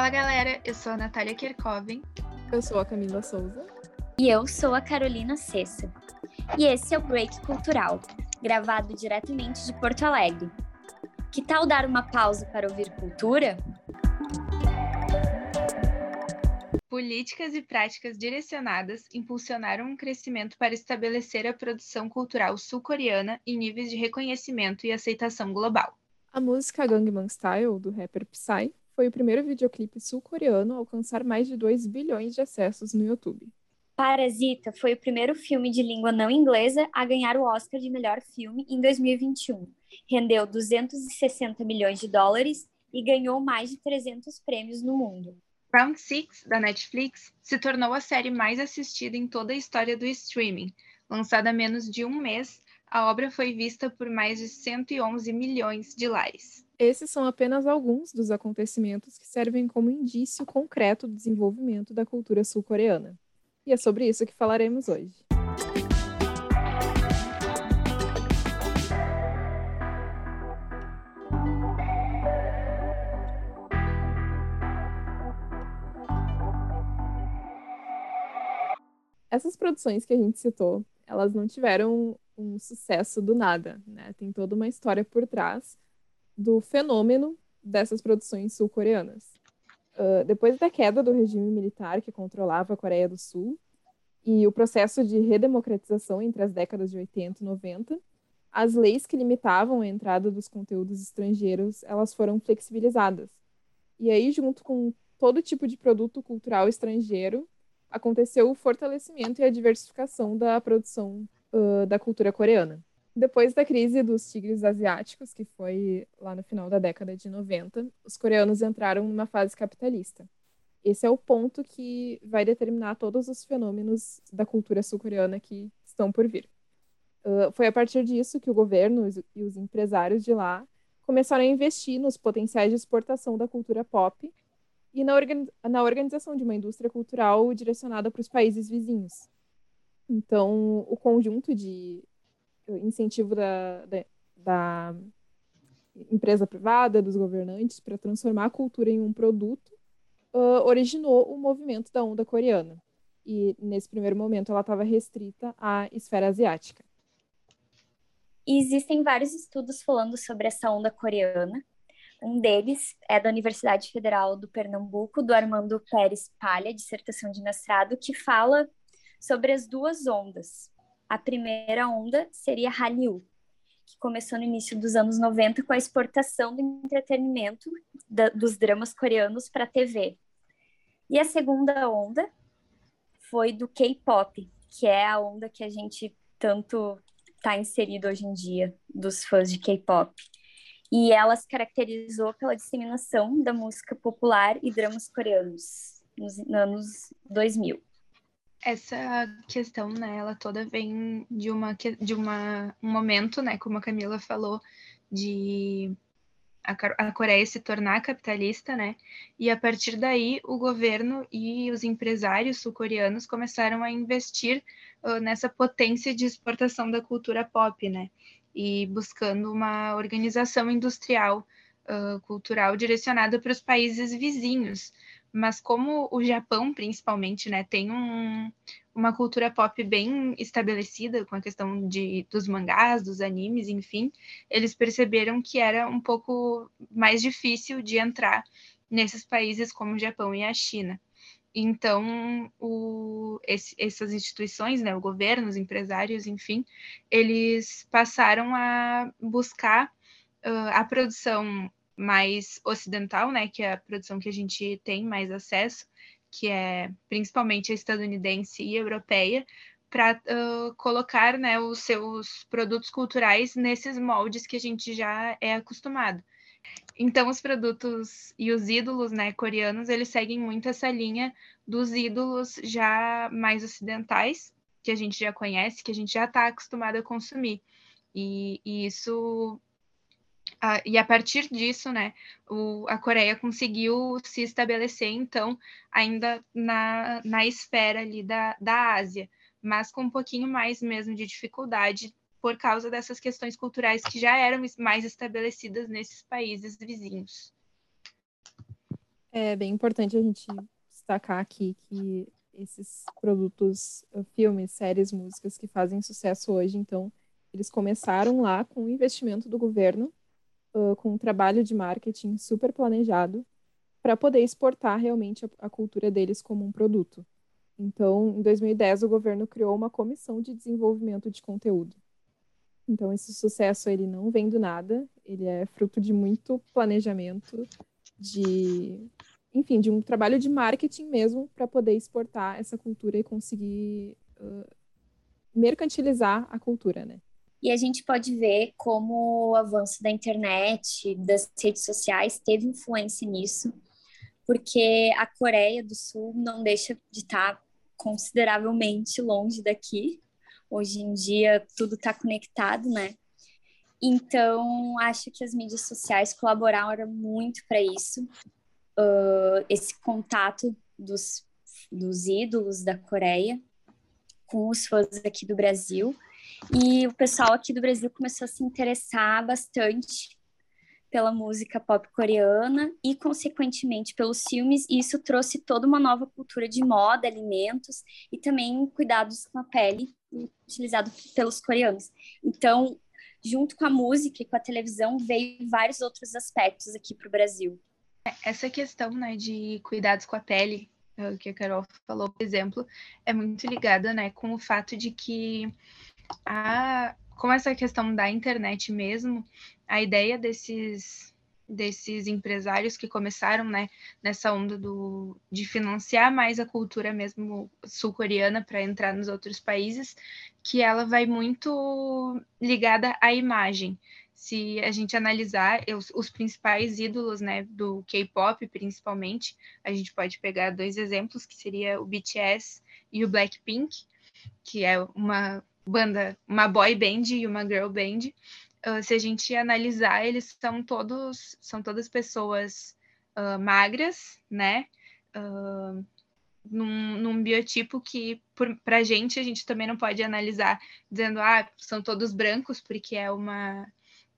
Fala galera, eu sou a Natália Kerkoven. Eu sou a Camila Souza. E eu sou a Carolina Cessa. E esse é o Break Cultural, gravado diretamente de Porto Alegre. Que tal dar uma pausa para ouvir cultura? Políticas e práticas direcionadas impulsionaram um crescimento para estabelecer a produção cultural sul-coreana em níveis de reconhecimento e aceitação global. A música Gangnam Style, do rapper Psy, foi o primeiro videoclipe sul-coreano a alcançar mais de 2 bilhões de acessos no YouTube. Parasita foi o primeiro filme de língua não inglesa a ganhar o Oscar de melhor filme em 2021. Rendeu 260 milhões de dólares e ganhou mais de 300 prêmios no mundo. Round Six, da Netflix, se tornou a série mais assistida em toda a história do streaming. Lançada há menos de um mês, a obra foi vista por mais de 111 milhões de lares. Esses são apenas alguns dos acontecimentos que servem como indício concreto do desenvolvimento da cultura sul-coreana. E é sobre isso que falaremos hoje. Essas produções que a gente citou, elas não tiveram um sucesso do nada, né? Tem toda uma história por trás do fenômeno dessas produções sul-coreanas. Uh, depois da queda do regime militar que controlava a Coreia do Sul e o processo de redemocratização entre as décadas de 80 e 90, as leis que limitavam a entrada dos conteúdos estrangeiros, elas foram flexibilizadas. E aí, junto com todo tipo de produto cultural estrangeiro, aconteceu o fortalecimento e a diversificação da produção uh, da cultura coreana. Depois da crise dos tigres asiáticos, que foi lá no final da década de 90, os coreanos entraram numa fase capitalista. Esse é o ponto que vai determinar todos os fenômenos da cultura sul-coreana que estão por vir. Uh, foi a partir disso que o governo e os empresários de lá começaram a investir nos potenciais de exportação da cultura pop e na, na organização de uma indústria cultural direcionada para os países vizinhos. Então, o conjunto de incentivo da, da, da empresa privada, dos governantes, para transformar a cultura em um produto, uh, originou o movimento da onda coreana. E, nesse primeiro momento, ela estava restrita à esfera asiática. Existem vários estudos falando sobre essa onda coreana. Um deles é da Universidade Federal do Pernambuco, do Armando Pérez Palha, dissertação de mestrado, que fala sobre as duas ondas, a primeira onda seria Hallyu, que começou no início dos anos 90 com a exportação do entretenimento da, dos dramas coreanos para a TV. E a segunda onda foi do K-pop, que é a onda que a gente tanto está inserido hoje em dia dos fãs de K-pop. E ela se caracterizou pela disseminação da música popular e dramas coreanos nos anos 2000 essa questão, né, ela toda vem de uma de uma um momento, né, como a Camila falou, de a, Coreia se tornar capitalista, né? E a partir daí o governo e os empresários sul-coreanos começaram a investir uh, nessa potência de exportação da cultura pop, né? E buscando uma organização industrial uh, cultural direcionada para os países vizinhos, mas como o Japão, principalmente, né, tem um, uma cultura pop bem estabelecida com a questão de, dos mangás, dos animes, enfim, eles perceberam que era um pouco mais difícil de entrar nesses países como o Japão e a China. Então, o, esse, essas instituições, né, o governo, os empresários, enfim, eles passaram a buscar uh, a produção mais ocidental, né, que é a produção que a gente tem mais acesso, que é principalmente a estadunidense e europeia, para uh, colocar né, os seus produtos culturais nesses moldes que a gente já é acostumado. Então, os produtos e os ídolos né, coreanos, eles seguem muito essa linha dos ídolos já mais ocidentais, que a gente já conhece, que a gente já está acostumado a consumir. E, e isso ah, e a partir disso, né, o, a Coreia conseguiu se estabelecer, então, ainda na, na esfera ali da, da Ásia, mas com um pouquinho mais mesmo de dificuldade por causa dessas questões culturais que já eram mais estabelecidas nesses países vizinhos. É bem importante a gente destacar aqui que esses produtos, uh, filmes, séries, músicas que fazem sucesso hoje, então, eles começaram lá com o investimento do governo, uh, com um trabalho de marketing super planejado, para poder exportar realmente a, a cultura deles como um produto. Então, em 2010, o governo criou uma comissão de desenvolvimento de conteúdo. Então, esse sucesso ele não vem do nada, ele é fruto de muito planejamento, de, enfim, de um trabalho de marketing mesmo para poder exportar essa cultura e conseguir uh, mercantilizar a cultura, né? E a gente pode ver como o avanço da internet, das redes sociais, teve influência nisso, porque a Coreia do Sul não deixa de estar consideravelmente longe daqui. Hoje em dia tudo está conectado, né? Então, acho que as mídias sociais colaboraram muito para isso. Uh, esse contato dos, dos ídolos da Coreia com os fãs aqui do Brasil. E o pessoal aqui do Brasil começou a se interessar bastante pela música pop coreana e, consequentemente, pelos filmes. E isso trouxe toda uma nova cultura de moda, alimentos e também cuidados com a pele utilizado pelos coreanos. Então, junto com a música e com a televisão, veio vários outros aspectos aqui para o Brasil. Essa questão né, de cuidados com a pele, é que a Carol falou, por exemplo, é muito ligada né, com o fato de que a, com essa questão da internet mesmo, a ideia desses desses empresários que começaram né, nessa onda do, de financiar mais a cultura mesmo sul-coreana para entrar nos outros países, que ela vai muito ligada à imagem. Se a gente analisar os, os principais ídolos né, do K-pop, principalmente, a gente pode pegar dois exemplos, que seria o BTS e o Blackpink, que é uma banda, uma boy band e uma girl band. Uh, se a gente analisar, eles são todos, são todas pessoas uh, magras, né? Uh, num, num, biotipo que, para a gente, a gente também não pode analisar dizendo, ah, são todos brancos, porque é uma.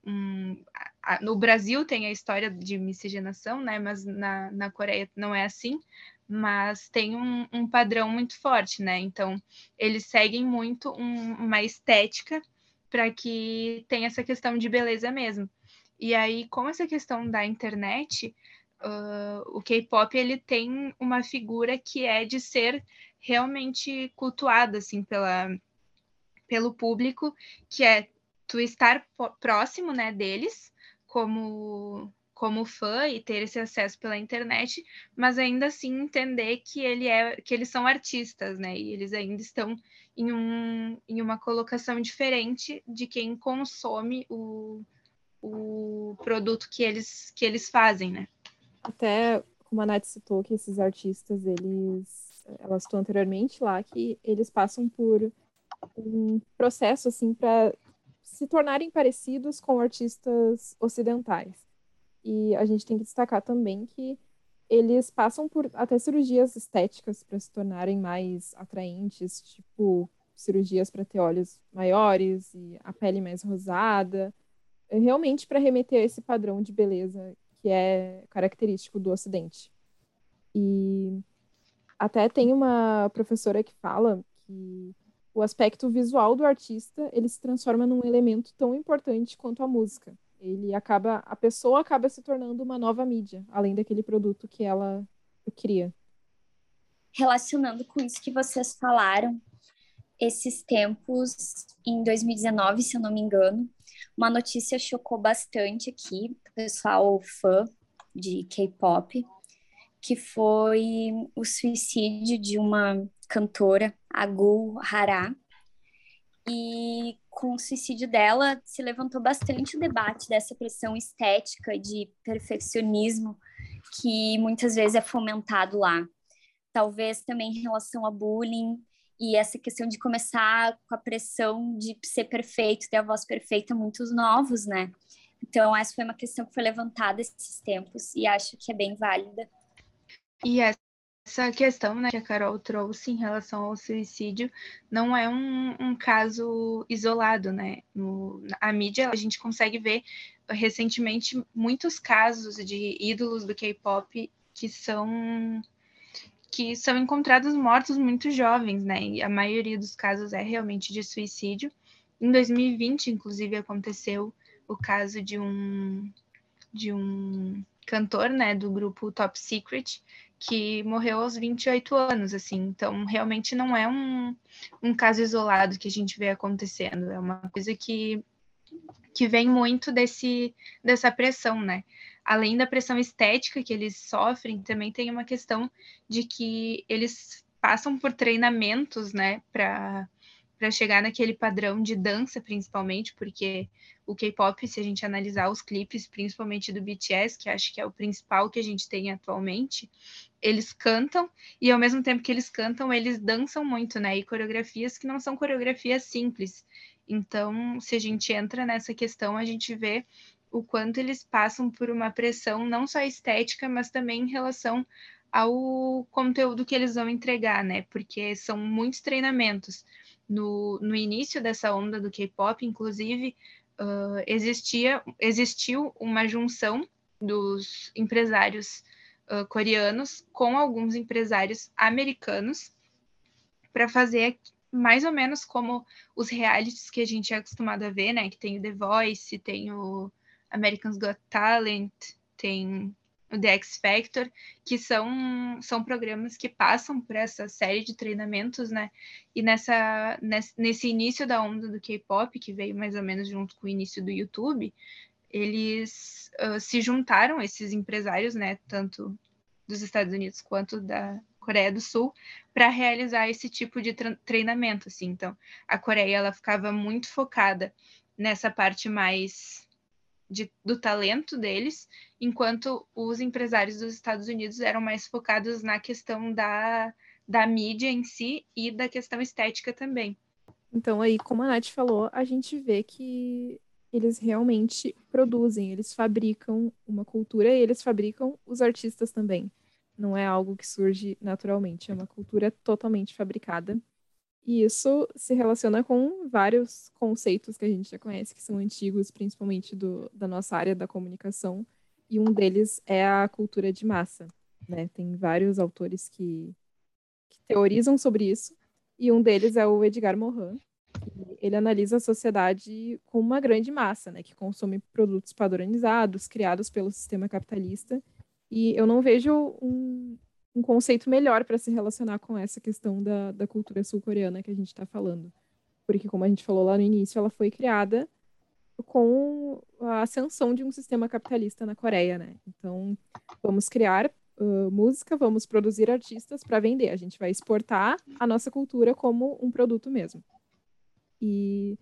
Um, a, no Brasil tem a história de miscigenação, né? Mas na, na Coreia não é assim mas tem um, um, padrão muito forte, né? Então, eles seguem muito um, uma estética para que tenha essa questão de beleza mesmo. E aí, com essa questão da internet, uh, o K-pop ele tem uma figura que é de ser realmente cultuada assim pela pelo público, que é tu estar próximo, né, deles, como como fã e ter esse acesso pela internet, mas ainda assim entender que ele é que eles são artistas, né? E eles ainda estão em, um, em uma colocação diferente de quem consome o, o produto que eles que eles fazem, né? Até como a Nath citou que esses artistas, eles ela citou anteriormente lá que eles passam por um processo assim para se tornarem parecidos com artistas ocidentais. E a gente tem que destacar também que eles passam por até cirurgias estéticas para se tornarem mais atraentes, tipo cirurgias para ter olhos maiores e a pele mais rosada, é realmente para remeter a esse padrão de beleza que é característico do Ocidente. E até tem uma professora que fala que o aspecto visual do artista ele se transforma num elemento tão importante quanto a música ele acaba, a pessoa acaba se tornando uma nova mídia, além daquele produto que ela cria. Relacionando com isso que vocês falaram, esses tempos, em 2019, se eu não me engano, uma notícia chocou bastante aqui, pessoal fã de K-pop, que foi o suicídio de uma cantora, Agu Hara, e com o suicídio dela se levantou bastante o debate dessa pressão estética de perfeccionismo que muitas vezes é fomentado lá. Talvez também em relação a bullying e essa questão de começar com a pressão de ser perfeito, ter a voz perfeita, muitos novos, né? Então, essa foi uma questão que foi levantada esses tempos e acho que é bem válida. E essa essa questão né, que a Carol trouxe em relação ao suicídio não é um, um caso isolado, né? No, a mídia, a gente consegue ver recentemente muitos casos de ídolos do K-pop que são que são encontrados mortos muito jovens, né? E a maioria dos casos é realmente de suicídio. Em 2020, inclusive, aconteceu o caso de um de um cantor, né, do grupo Top Secret, que morreu aos 28 anos, assim. Então, realmente não é um, um caso isolado que a gente vê acontecendo. É uma coisa que, que vem muito desse, dessa pressão, né? além da pressão estética que eles sofrem, também tem uma questão de que eles passam por treinamentos, né, para para chegar naquele padrão de dança, principalmente, porque o K-pop, se a gente analisar os clipes, principalmente do BTS, que acho que é o principal que a gente tem atualmente, eles cantam e ao mesmo tempo que eles cantam, eles dançam muito, né? E coreografias que não são coreografias simples. Então, se a gente entra nessa questão, a gente vê o quanto eles passam por uma pressão não só estética, mas também em relação ao conteúdo que eles vão entregar, né? Porque são muitos treinamentos. No, no início dessa onda do K-pop, inclusive, uh, existia, existiu uma junção dos empresários uh, coreanos com alguns empresários americanos para fazer mais ou menos como os realities que a gente é acostumado a ver, né? Que tem o The Voice, tem o American's Got Talent, tem o The X Factor, que são, são programas que passam por essa série de treinamentos, né? E nessa, nesse início da onda do K-pop, que veio mais ou menos junto com o início do YouTube, eles uh, se juntaram, esses empresários, né? Tanto dos Estados Unidos quanto da Coreia do Sul, para realizar esse tipo de treinamento, assim. Então, a Coreia, ela ficava muito focada nessa parte mais de, do talento deles, enquanto os empresários dos Estados Unidos eram mais focados na questão da, da mídia em si e da questão estética também. Então, aí, como a Nath falou, a gente vê que eles realmente produzem, eles fabricam uma cultura e eles fabricam os artistas também. Não é algo que surge naturalmente, é uma cultura totalmente fabricada. E isso se relaciona com vários conceitos que a gente já conhece, que são antigos, principalmente do, da nossa área da comunicação. E um deles é a cultura de massa. Né? Tem vários autores que, que teorizam sobre isso. E um deles é o Edgar Morin. Ele analisa a sociedade como uma grande massa, né, que consome produtos padronizados, criados pelo sistema capitalista. E eu não vejo um, um conceito melhor para se relacionar com essa questão da, da cultura sul-coreana que a gente está falando. Porque, como a gente falou lá no início, ela foi criada com a ascensão de um sistema capitalista na Coreia, né? Então, vamos criar uh, música, vamos produzir artistas para vender. A gente vai exportar a nossa cultura como um produto mesmo. E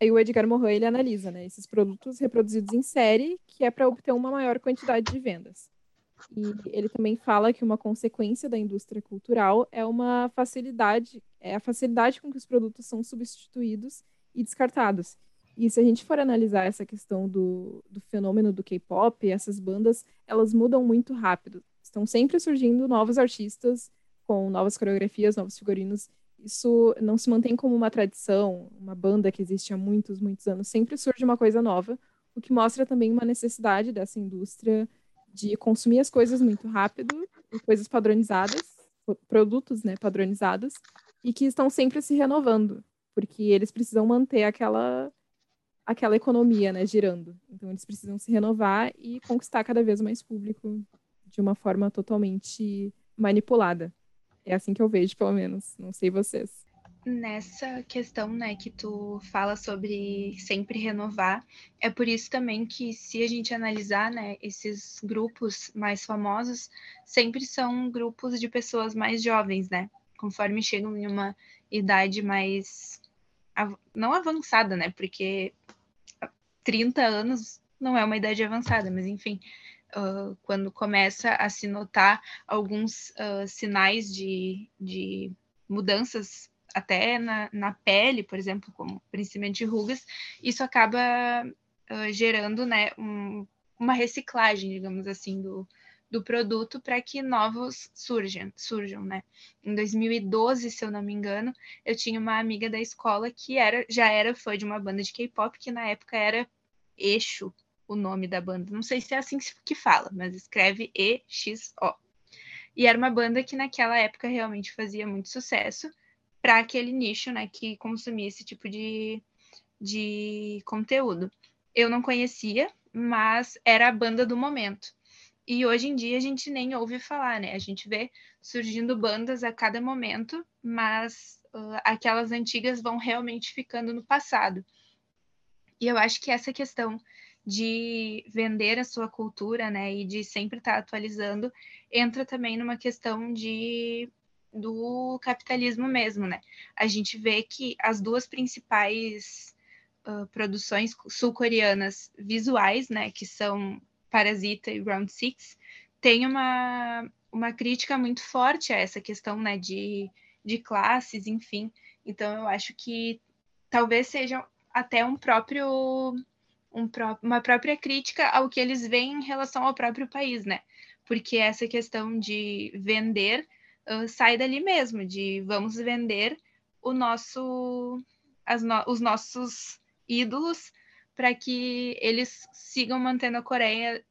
aí o Edgar Morin ele analisa, né, esses produtos reproduzidos em série, que é para obter uma maior quantidade de vendas. E ele também fala que uma consequência da indústria cultural é uma facilidade, é a facilidade com que os produtos são substituídos e descartados. E se a gente for analisar essa questão do, do fenômeno do K-pop, essas bandas, elas mudam muito rápido. Estão sempre surgindo novos artistas com novas coreografias, novos figurinos. Isso não se mantém como uma tradição, uma banda que existe há muitos, muitos anos. Sempre surge uma coisa nova, o que mostra também uma necessidade dessa indústria de consumir as coisas muito rápido, coisas padronizadas, produtos, né, padronizados, e que estão sempre se renovando, porque eles precisam manter aquela aquela economia, né, girando. Então eles precisam se renovar e conquistar cada vez mais público de uma forma totalmente manipulada. É assim que eu vejo, pelo menos. Não sei vocês nessa questão, né, que tu fala sobre sempre renovar, é por isso também que se a gente analisar, né, esses grupos mais famosos, sempre são grupos de pessoas mais jovens, né, conforme chegam em uma idade mais não avançada, né, porque 30 anos não é uma idade avançada, mas enfim, uh, quando começa a se notar alguns uh, sinais de, de mudanças até na, na pele, por exemplo, como principalmente rugas, isso acaba uh, gerando né, um, uma reciclagem, digamos assim, do, do produto para que novos surjam, surjam, né? Em 2012, se eu não me engano, eu tinha uma amiga da escola que era já era fã de uma banda de K-pop que na época era Eixo, o nome da banda. Não sei se é assim que fala, mas escreve E-X-O. E era uma banda que naquela época realmente fazia muito sucesso para aquele nicho, né, que consumia esse tipo de, de conteúdo. Eu não conhecia, mas era a banda do momento. E hoje em dia a gente nem ouve falar, né? A gente vê surgindo bandas a cada momento, mas uh, aquelas antigas vão realmente ficando no passado. E eu acho que essa questão de vender a sua cultura, né, e de sempre estar atualizando, entra também numa questão de do capitalismo mesmo, né? A gente vê que as duas principais uh, produções sul-coreanas visuais, né, que são Parasita e Round Six, têm uma, uma crítica muito forte a essa questão, né, de, de classes, enfim. Então, eu acho que talvez seja até um próprio um pró uma própria crítica ao que eles veem em relação ao próprio país, né? Porque essa questão de vender sai dali mesmo, de vamos vender o nosso, no os nossos ídolos para que eles sigam mantendo a Coreia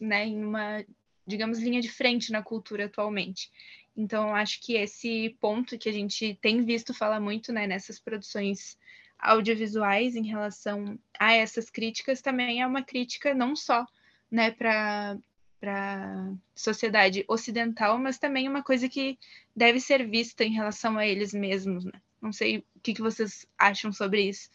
né, em uma, digamos, linha de frente na cultura atualmente. Então, acho que esse ponto que a gente tem visto falar muito né, nessas produções audiovisuais em relação a essas críticas também é uma crítica não só né, para para sociedade ocidental, mas também uma coisa que deve ser vista em relação a eles mesmos. Né? Não sei o que, que vocês acham sobre isso.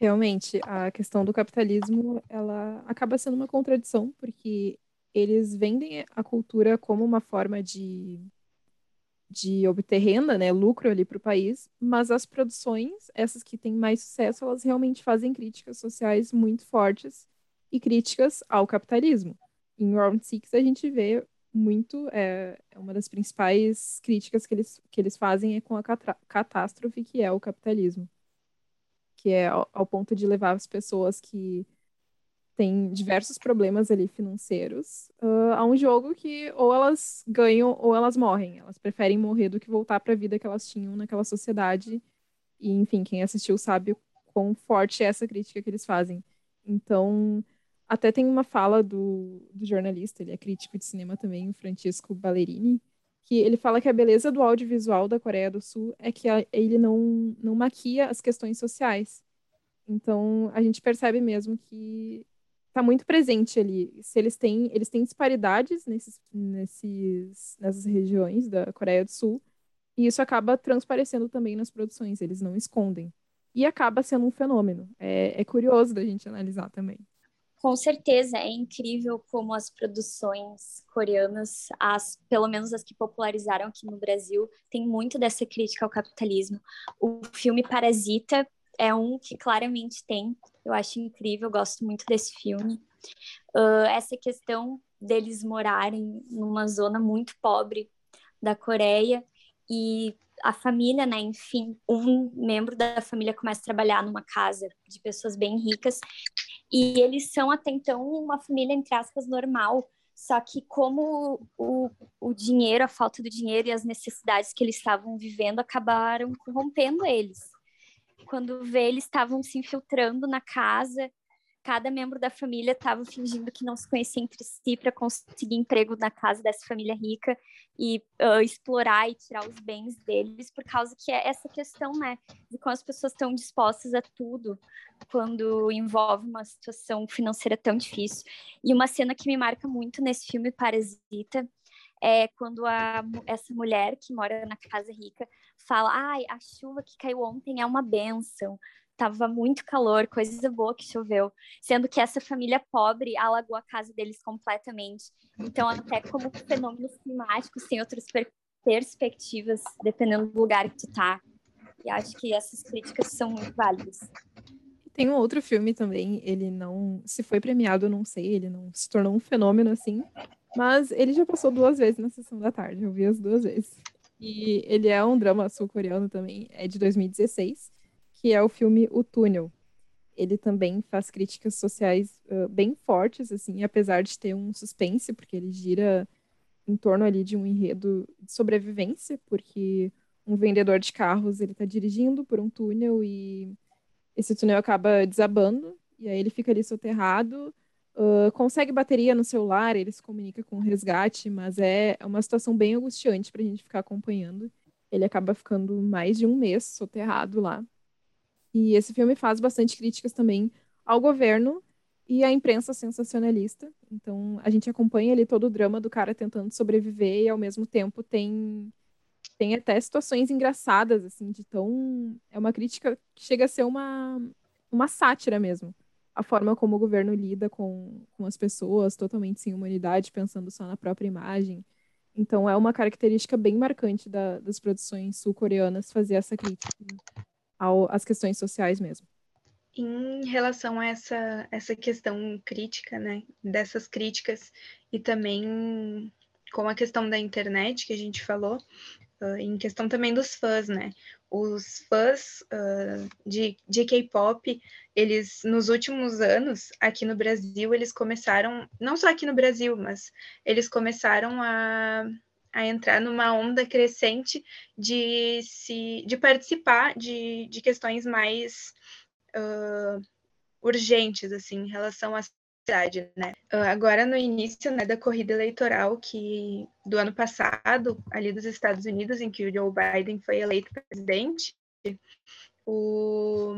Realmente, a questão do capitalismo ela acaba sendo uma contradição, porque eles vendem a cultura como uma forma de de obter renda, né, lucro ali para o país, mas as produções, essas que têm mais sucesso, elas realmente fazem críticas sociais muito fortes e críticas ao capitalismo. Em Round Six a gente vê muito, é, é uma das principais críticas que eles, que eles fazem é com a catástrofe que é o capitalismo, que é ao, ao ponto de levar as pessoas que tem diversos problemas ali financeiros, uh, a um jogo que ou elas ganham ou elas morrem. Elas preferem morrer do que voltar para a vida que elas tinham naquela sociedade. E, enfim, quem assistiu sabe o quão forte é essa crítica que eles fazem. Então, até tem uma fala do, do jornalista, ele é crítico de cinema também, o Francisco Ballerini, que ele fala que a beleza do audiovisual da Coreia do Sul é que a, ele não, não maquia as questões sociais. Então, a gente percebe mesmo que está muito presente ali. Se eles têm, eles têm disparidades nesses, nesses, nessas regiões da Coreia do Sul, e isso acaba transparecendo também nas produções, eles não escondem. E acaba sendo um fenômeno. É, é curioso da gente analisar também. Com certeza, é incrível como as produções coreanas, as, pelo menos as que popularizaram aqui no Brasil, tem muito dessa crítica ao capitalismo. O filme Parasita é um que claramente tem. Eu acho incrível, gosto muito desse filme. Uh, essa questão deles morarem numa zona muito pobre da Coreia e a família, né, enfim, um membro da família começa a trabalhar numa casa de pessoas bem ricas e eles são até então uma família entre aspas normal, só que como o, o dinheiro, a falta do dinheiro e as necessidades que eles estavam vivendo acabaram corrompendo eles quando vê, eles estavam se infiltrando na casa. Cada membro da família estava fingindo que não se conhecia entre si para conseguir emprego na casa dessa família rica e uh, explorar e tirar os bens deles, por causa que é essa questão, né, de como as pessoas estão dispostas a tudo quando envolve uma situação financeira tão difícil. E uma cena que me marca muito nesse filme Parasita é quando a, essa mulher que mora na casa rica fala: ai, a chuva que caiu ontem é uma benção. Tava muito calor, coisa boa que choveu. Sendo que essa família pobre alagou a casa deles completamente. Então, até como fenômenos climáticos têm outras per perspectivas, dependendo do lugar que tu tá. E acho que essas críticas são muito válidas. Tem um outro filme também, ele não. Se foi premiado, eu não sei, ele não se tornou um fenômeno assim. Mas ele já passou duas vezes na sessão da tarde, eu vi as duas vezes. E ele é um drama sul-coreano também, é de 2016, que é o filme O Túnel. Ele também faz críticas sociais uh, bem fortes, assim, apesar de ter um suspense, porque ele gira em torno ali de um enredo de sobrevivência, porque um vendedor de carros, ele tá dirigindo por um túnel e esse túnel acaba desabando, e aí ele fica ali soterrado, uh, consegue bateria no celular, ele se comunica com o resgate, mas é uma situação bem angustiante para a gente ficar acompanhando. Ele acaba ficando mais de um mês soterrado lá. E esse filme faz bastante críticas também ao governo e à imprensa sensacionalista. Então, a gente acompanha ali todo o drama do cara tentando sobreviver e, ao mesmo tempo, tem, tem até situações engraçadas, assim, de tão... É uma crítica que chega a ser uma, uma sátira mesmo a forma como o governo lida com, com as pessoas, totalmente sem humanidade, pensando só na própria imagem. Então, é uma característica bem marcante da, das produções sul-coreanas fazer essa crítica ao, às questões sociais mesmo. Em relação a essa, essa questão crítica, né, dessas críticas, e também com a questão da internet que a gente falou, uh, em questão também dos fãs, né? Os fãs uh, de, de K-pop, eles, nos últimos anos, aqui no Brasil, eles começaram, não só aqui no Brasil, mas eles começaram a, a entrar numa onda crescente de, se, de participar de, de questões mais uh, urgentes, assim, em relação à né? Ah, agora, no início né, da corrida eleitoral que do ano passado, ali dos Estados Unidos, em que o Joe Biden foi eleito presidente, o,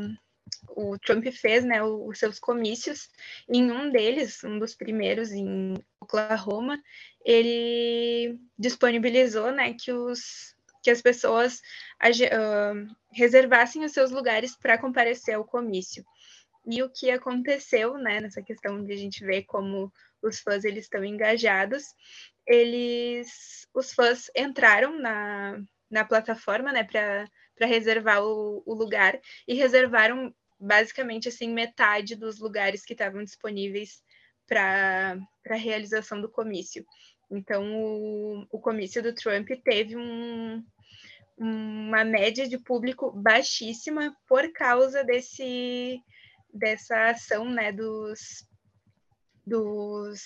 o Trump fez né, os seus comícios. Em um deles, um dos primeiros em Oklahoma, ele disponibilizou né, que, os, que as pessoas uh, reservassem os seus lugares para comparecer ao comício e o que aconteceu, né, nessa questão de a gente ver como os fãs eles estão engajados, eles, os fãs entraram na, na plataforma, né, para reservar o, o lugar e reservaram basicamente assim metade dos lugares que estavam disponíveis para a realização do comício. Então, o, o comício do Trump teve um, uma média de público baixíssima por causa desse dessa ação, né, dos, dos,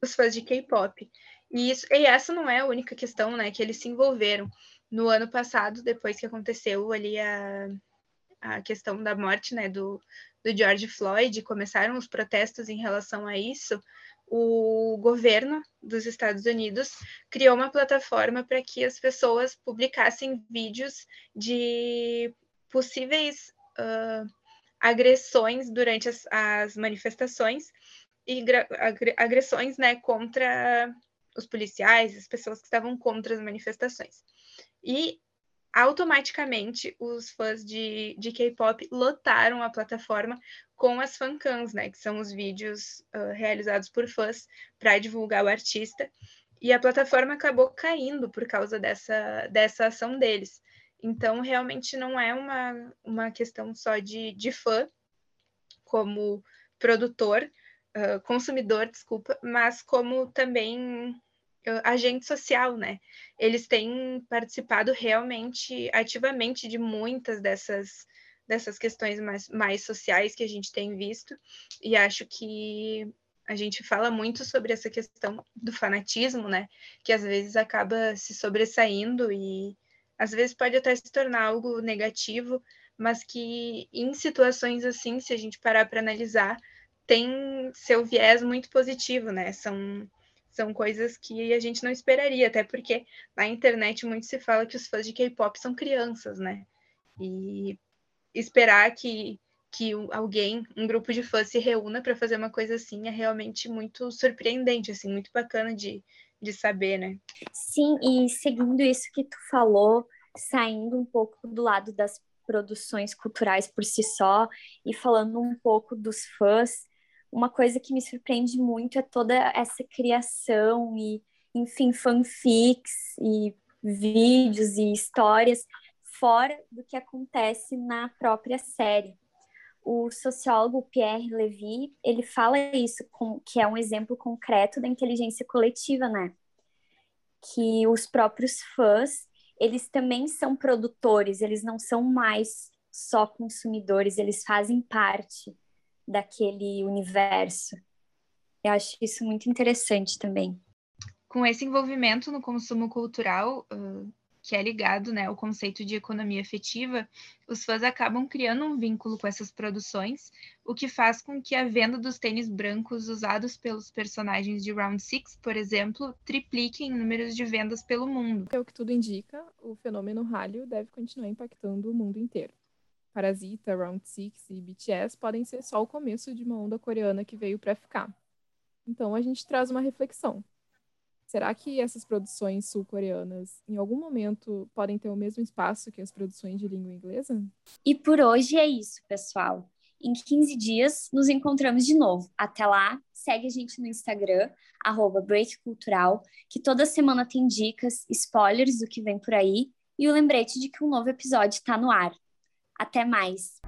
dos fãs de K-pop. E, isso, e essa não é a única questão, né, que eles se envolveram. No ano passado, depois que aconteceu ali a, a questão da morte, né, do, do George Floyd, começaram os protestos em relação a isso, o governo dos Estados Unidos criou uma plataforma para que as pessoas publicassem vídeos de possíveis uh, agressões durante as, as manifestações e agressões né, contra os policiais, as pessoas que estavam contra as manifestações. E automaticamente os fãs de, de K-pop lotaram a plataforma com as fancams, né, que são os vídeos uh, realizados por fãs para divulgar o artista. E a plataforma acabou caindo por causa dessa, dessa ação deles. Então, realmente não é uma, uma questão só de, de fã, como produtor, uh, consumidor, desculpa, mas como também agente social, né? Eles têm participado realmente ativamente de muitas dessas dessas questões mais, mais sociais que a gente tem visto, e acho que a gente fala muito sobre essa questão do fanatismo, né? Que às vezes acaba se sobressaindo e às vezes pode até se tornar algo negativo, mas que em situações assim, se a gente parar para analisar, tem seu viés muito positivo, né? São, são coisas que a gente não esperaria, até porque na internet muito se fala que os fãs de K-pop são crianças, né? E esperar que, que alguém, um grupo de fãs se reúna para fazer uma coisa assim é realmente muito surpreendente, assim, muito bacana de, de saber, né? Sim, e seguindo isso que tu falou, saindo um pouco do lado das produções culturais por si só e falando um pouco dos fãs, uma coisa que me surpreende muito é toda essa criação e, enfim, fanfics e vídeos e histórias fora do que acontece na própria série. O sociólogo Pierre Levy, ele fala isso, com, que é um exemplo concreto da inteligência coletiva, né? Que os próprios fãs, eles também são produtores, eles não são mais só consumidores, eles fazem parte daquele universo. Eu acho isso muito interessante também. Com esse envolvimento no consumo cultural, uh, que é ligado né, ao conceito de economia afetiva, os fãs acabam criando um vínculo com essas produções, o que faz com que a venda dos tênis brancos usados pelos personagens de Round Six, por exemplo, triplique em números de vendas pelo mundo. É o que tudo indica, o fenômeno Hallyu deve continuar impactando o mundo inteiro. Parasita, Round Six e BTS podem ser só o começo de uma onda coreana que veio para ficar. Então a gente traz uma reflexão. Será que essas produções sul-coreanas, em algum momento, podem ter o mesmo espaço que as produções de língua inglesa? E por hoje é isso, pessoal. Em 15 dias, nos encontramos de novo. Até lá, segue a gente no Instagram, arroba Cultural, que toda semana tem dicas, spoilers do que vem por aí e o lembrete de que um novo episódio está no ar. Até mais!